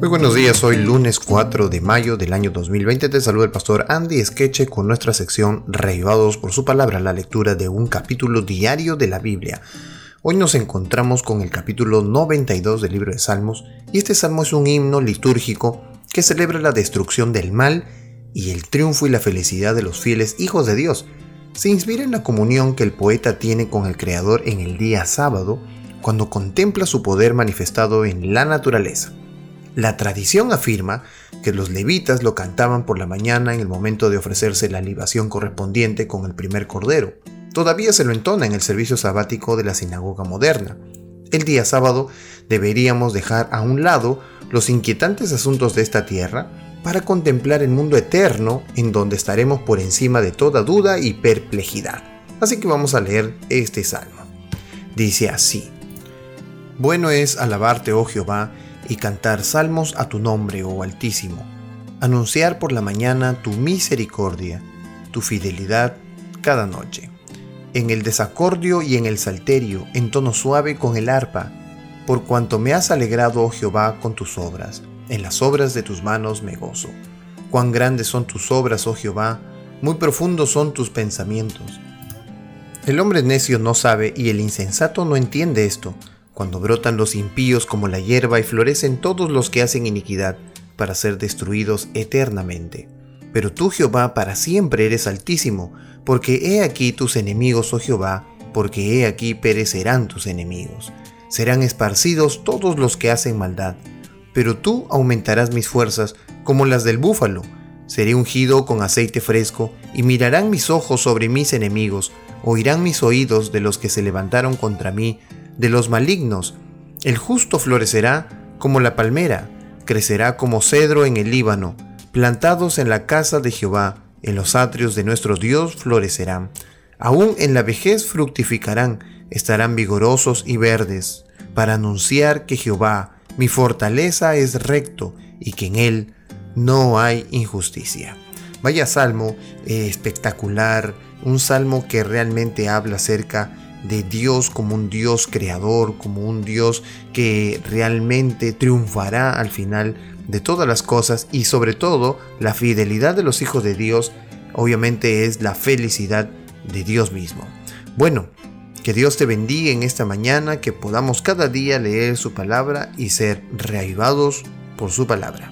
Muy buenos días, hoy lunes 4 de mayo del año 2020 te saluda el pastor Andy Skeche con nuestra sección Revivados por su palabra, la lectura de un capítulo diario de la Biblia. Hoy nos encontramos con el capítulo 92 del libro de Salmos y este salmo es un himno litúrgico que celebra la destrucción del mal y el triunfo y la felicidad de los fieles hijos de Dios. Se inspira en la comunión que el poeta tiene con el Creador en el día sábado cuando contempla su poder manifestado en la naturaleza. La tradición afirma que los levitas lo cantaban por la mañana en el momento de ofrecerse la libación correspondiente con el primer cordero. Todavía se lo entona en el servicio sabático de la sinagoga moderna. El día sábado deberíamos dejar a un lado los inquietantes asuntos de esta tierra para contemplar el mundo eterno en donde estaremos por encima de toda duda y perplejidad. Así que vamos a leer este salmo. Dice así, Bueno es alabarte, oh Jehová, y cantar salmos a tu nombre, oh Altísimo, anunciar por la mañana tu misericordia, tu fidelidad cada noche, en el desacordio y en el salterio, en tono suave con el arpa, por cuanto me has alegrado, oh Jehová, con tus obras, en las obras de tus manos me gozo. Cuán grandes son tus obras, oh Jehová, muy profundos son tus pensamientos. El hombre necio no sabe y el insensato no entiende esto, cuando brotan los impíos como la hierba y florecen todos los que hacen iniquidad, para ser destruidos eternamente. Pero tú, Jehová, para siempre eres altísimo, porque he aquí tus enemigos, oh Jehová, porque he aquí perecerán tus enemigos. Serán esparcidos todos los que hacen maldad. Pero tú aumentarás mis fuerzas como las del búfalo. Seré ungido con aceite fresco, y mirarán mis ojos sobre mis enemigos, oirán mis oídos de los que se levantaron contra mí, de los malignos. El justo florecerá como la palmera, crecerá como cedro en el Líbano, plantados en la casa de Jehová, en los atrios de nuestro Dios florecerán. Aún en la vejez fructificarán, estarán vigorosos y verdes, para anunciar que Jehová, mi fortaleza, es recto y que en él no hay injusticia. Vaya salmo eh, espectacular, un salmo que realmente habla acerca de Dios como un Dios creador, como un Dios que realmente triunfará al final de todas las cosas y sobre todo la fidelidad de los hijos de Dios obviamente es la felicidad de Dios mismo. Bueno, que Dios te bendiga en esta mañana, que podamos cada día leer su palabra y ser reavivados por su palabra.